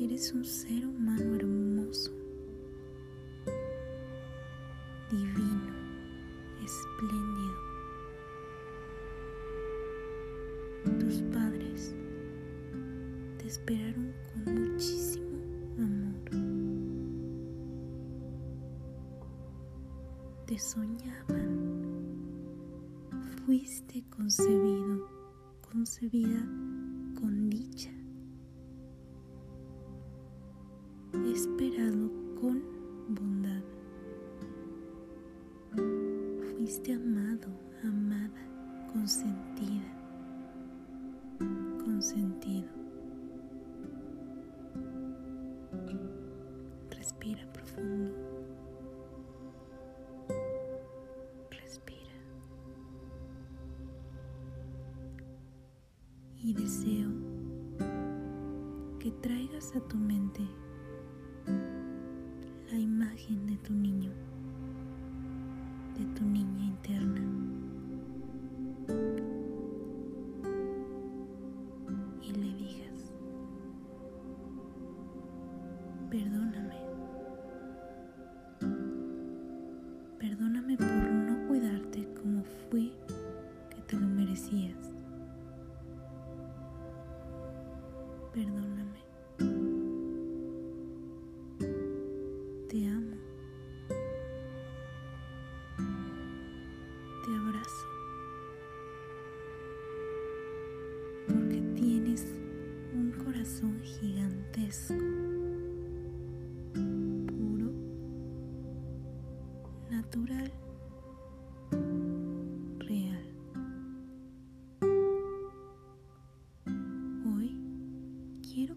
Eres un ser humano hermoso, divino, espléndido. Tus padres te esperaron con muchísimo amor. Te soñaban. Fuiste concebido, concebida con dicha. Esperado con bondad. Fuiste amado, amada, consentida, consentido. Y deseo que traigas a tu mente la imagen de tu niño, de tu niña interna.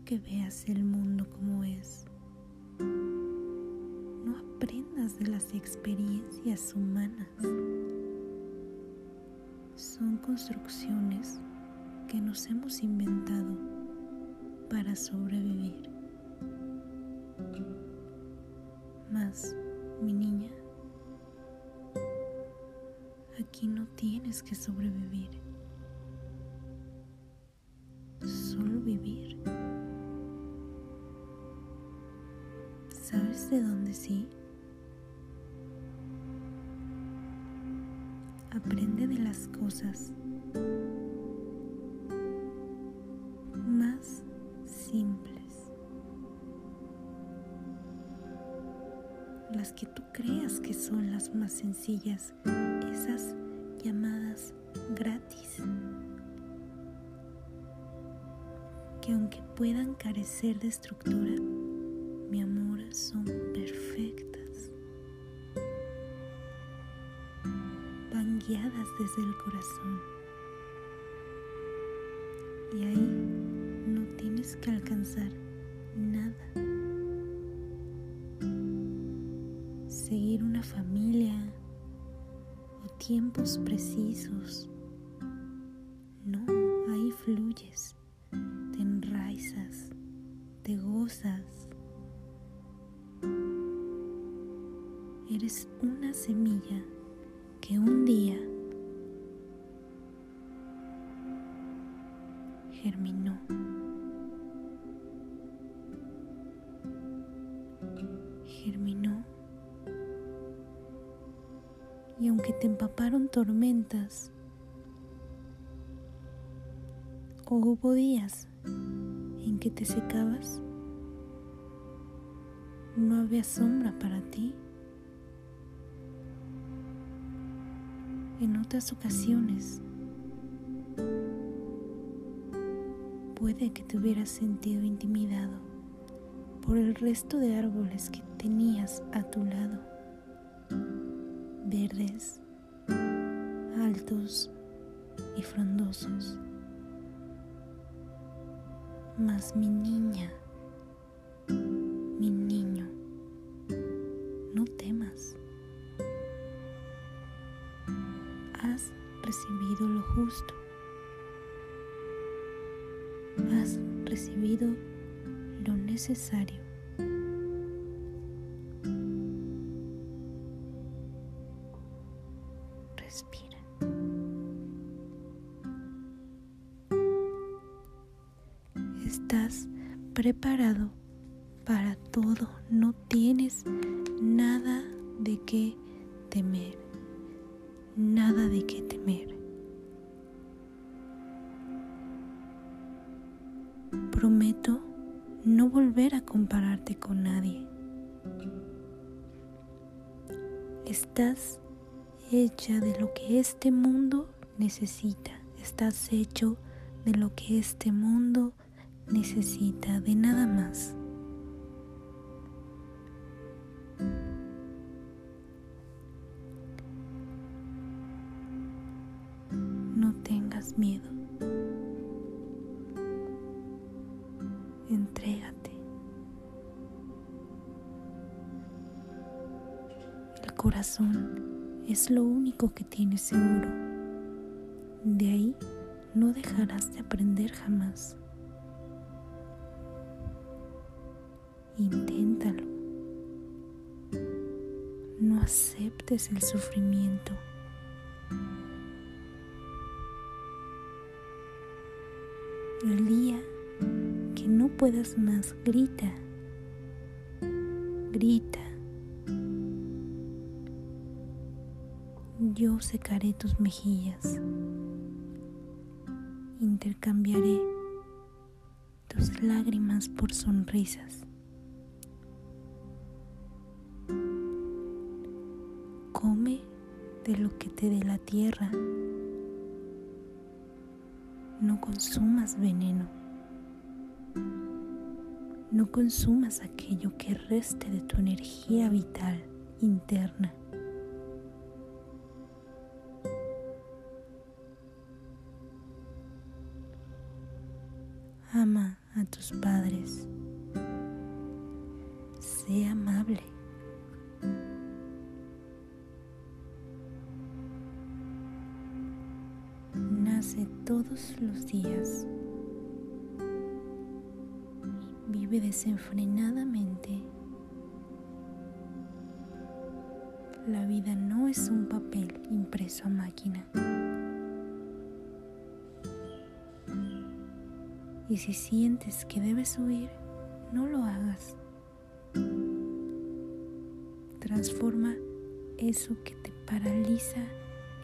Que veas el mundo como es. No aprendas de las experiencias humanas. Son construcciones que nos hemos inventado para sobrevivir. Mas, mi niña, aquí no tienes que sobrevivir, solo vivir. ¿Sabes de dónde sí? Aprende de las cosas más simples. Las que tú creas que son las más sencillas, esas llamadas gratis. Que aunque puedan carecer de estructura, mi amor, son perfectas. Van guiadas desde el corazón. Y ahí no tienes que alcanzar nada. Seguir una familia o tiempos precisos. Eres una semilla que un día germinó. Germinó. Y aunque te empaparon tormentas, o hubo días en que te secabas, no había sombra para ti. En otras ocasiones puede que te hubieras sentido intimidado por el resto de árboles que tenías a tu lado, verdes, altos y frondosos. Mas mi niña, Has recibido lo necesario. Respira. Estás preparado para todo, no tienes nada de qué temer, nada de qué temer. Prometo no volver a compararte con nadie. Estás hecha de lo que este mundo necesita. Estás hecho de lo que este mundo necesita, de nada más. No tengas miedo. Corazón es lo único que tienes seguro. De ahí no dejarás de aprender jamás. Inténtalo. No aceptes el sufrimiento. El día que no puedas más, grita. Grita. Yo secaré tus mejillas. Intercambiaré tus lágrimas por sonrisas. Come de lo que te dé la tierra. No consumas veneno. No consumas aquello que reste de tu energía vital interna. Ama a tus padres. Sé amable. Nace todos los días. Vive desenfrenadamente. La vida no es un papel impreso a máquina. Y si sientes que debes huir, no lo hagas. Transforma eso que te paraliza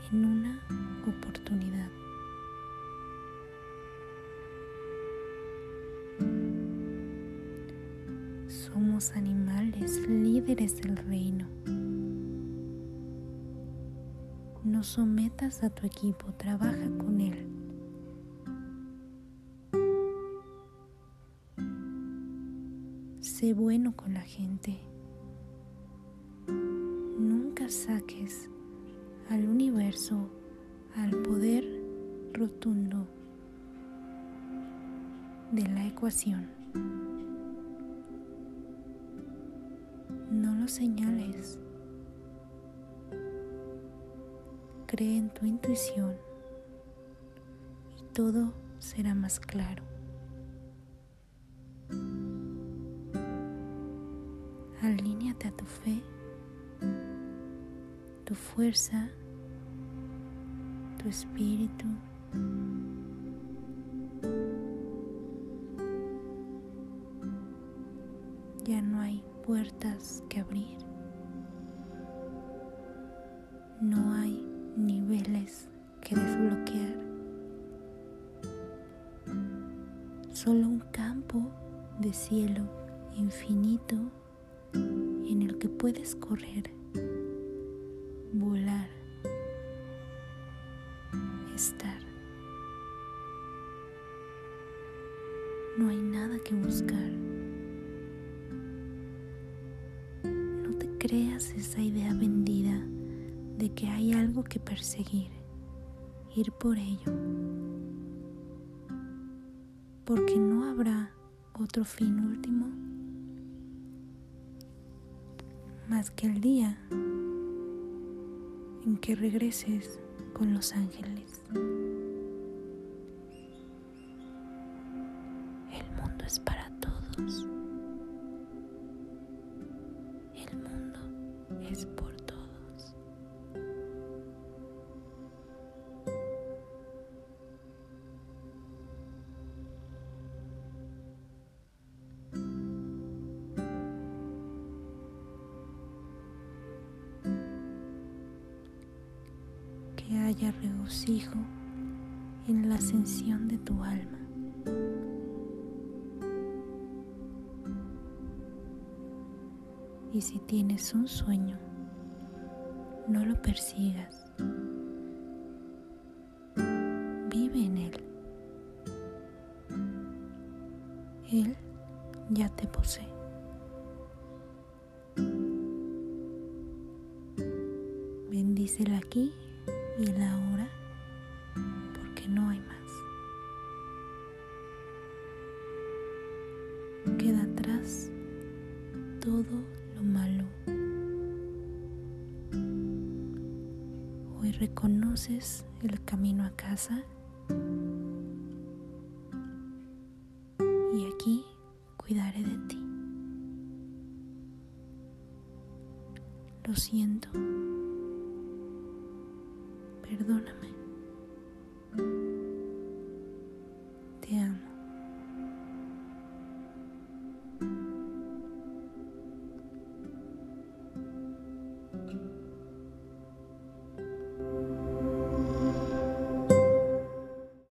en una oportunidad. Somos animales líderes del reino. No sometas a tu equipo, trabaja con él. Bueno con la gente. Nunca saques al universo, al poder rotundo de la ecuación. No lo señales. Cree en tu intuición y todo será más claro. Alíñate a tu fe, tu fuerza, tu espíritu. Ya no hay puertas que abrir. No hay niveles que desbloquear. Solo un campo de cielo infinito que puedes correr, volar, estar. No hay nada que buscar. No te creas esa idea vendida de que hay algo que perseguir, ir por ello, porque no habrá otro fin último que el día en que regreses con los ángeles. Haya regocijo en la ascensión de tu alma. Y si tienes un sueño, no lo persigas. Vive en él. Él ya te posee. Bendícela aquí y el ahora, porque no hay más. Queda atrás todo lo malo. Hoy reconoces el camino a casa y aquí cuidaré de ti. Lo siento perdóname.